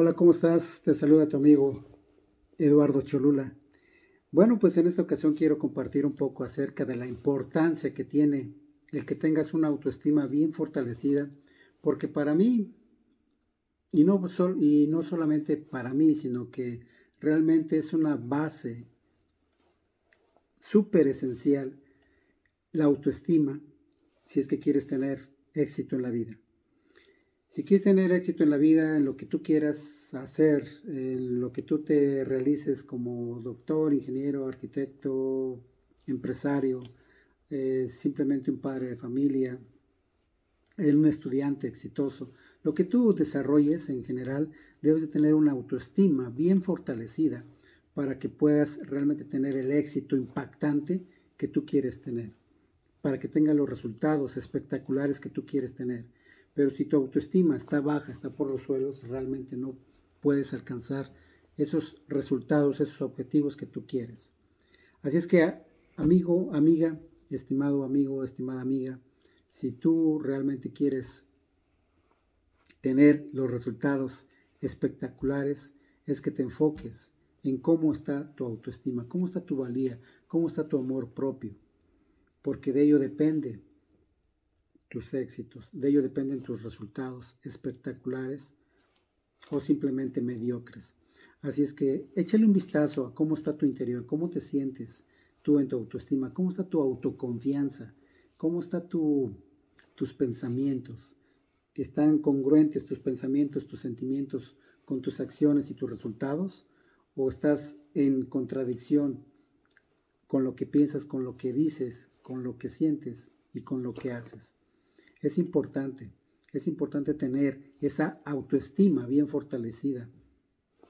Hola, ¿cómo estás? Te saluda tu amigo Eduardo Cholula. Bueno, pues en esta ocasión quiero compartir un poco acerca de la importancia que tiene el que tengas una autoestima bien fortalecida, porque para mí, y no, y no solamente para mí, sino que realmente es una base súper esencial la autoestima si es que quieres tener éxito en la vida. Si quieres tener éxito en la vida, en lo que tú quieras hacer, en lo que tú te realices como doctor, ingeniero, arquitecto, empresario, eh, simplemente un padre de familia, un estudiante exitoso, lo que tú desarrolles en general, debes de tener una autoestima bien fortalecida para que puedas realmente tener el éxito impactante que tú quieres tener, para que tenga los resultados espectaculares que tú quieres tener. Pero si tu autoestima está baja, está por los suelos, realmente no puedes alcanzar esos resultados, esos objetivos que tú quieres. Así es que, amigo, amiga, estimado amigo, estimada amiga, si tú realmente quieres tener los resultados espectaculares, es que te enfoques en cómo está tu autoestima, cómo está tu valía, cómo está tu amor propio, porque de ello depende tus éxitos. De ello dependen tus resultados espectaculares o simplemente mediocres. Así es que échale un vistazo a cómo está tu interior, cómo te sientes tú en tu autoestima, cómo está tu autoconfianza, cómo están tu, tus pensamientos. ¿Están congruentes tus pensamientos, tus sentimientos con tus acciones y tus resultados? ¿O estás en contradicción con lo que piensas, con lo que dices, con lo que sientes y con lo que haces? Es importante, es importante tener esa autoestima bien fortalecida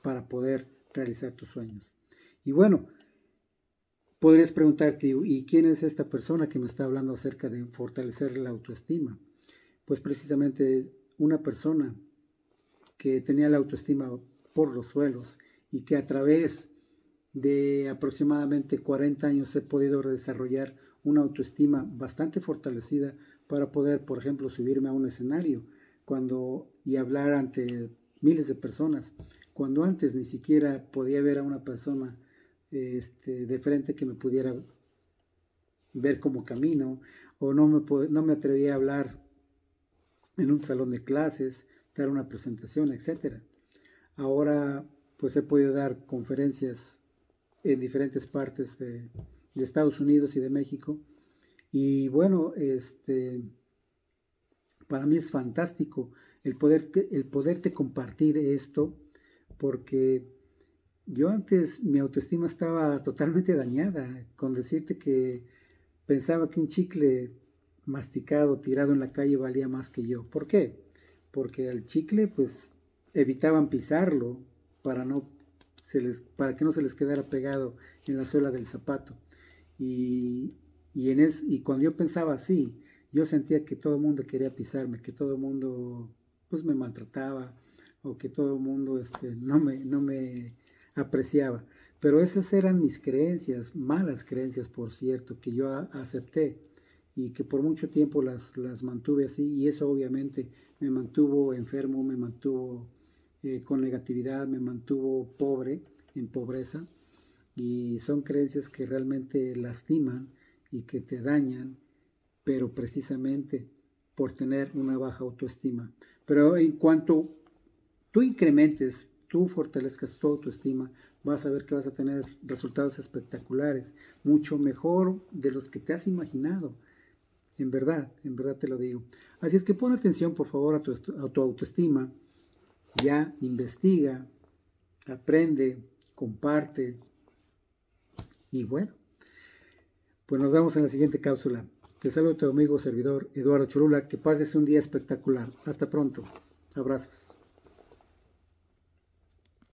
para poder realizar tus sueños. Y bueno, podrías preguntarte, ¿y quién es esta persona que me está hablando acerca de fortalecer la autoestima? Pues precisamente es una persona que tenía la autoestima por los suelos y que a través de aproximadamente 40 años he podido desarrollar una autoestima bastante fortalecida para poder, por ejemplo, subirme a un escenario cuando, y hablar ante miles de personas, cuando antes ni siquiera podía ver a una persona este, de frente que me pudiera ver como camino, o no me, no me atrevía a hablar en un salón de clases, dar una presentación, etc. Ahora pues he podido dar conferencias en diferentes partes de, de Estados Unidos y de México y bueno, este, para mí es fantástico el, poder, el poderte compartir esto, porque yo antes mi autoestima estaba totalmente dañada con decirte que pensaba que un chicle masticado, tirado en la calle valía más que yo. ¿Por qué? Porque al chicle pues evitaban pisarlo para, no se les, para que no se les quedara pegado en la suela del zapato. Y, y, en es, y cuando yo pensaba así, yo sentía que todo el mundo quería pisarme, que todo el mundo pues me maltrataba o que todo el mundo este, no, me, no me apreciaba. Pero esas eran mis creencias, malas creencias, por cierto, que yo acepté y que por mucho tiempo las, las mantuve así y eso obviamente me mantuvo enfermo, me mantuvo eh, con negatividad, me mantuvo pobre, en pobreza y son creencias que realmente lastiman y que te dañan, pero precisamente por tener una baja autoestima. Pero en cuanto tú incrementes, tú fortalezcas tu autoestima, vas a ver que vas a tener resultados espectaculares, mucho mejor de los que te has imaginado. En verdad, en verdad te lo digo. Así es que pon atención, por favor, a tu, a tu autoestima. Ya investiga, aprende, comparte. Y bueno, pues nos vemos en la siguiente cápsula. Te saludo tu amigo servidor Eduardo Cholula. Que pases un día espectacular. Hasta pronto. Abrazos.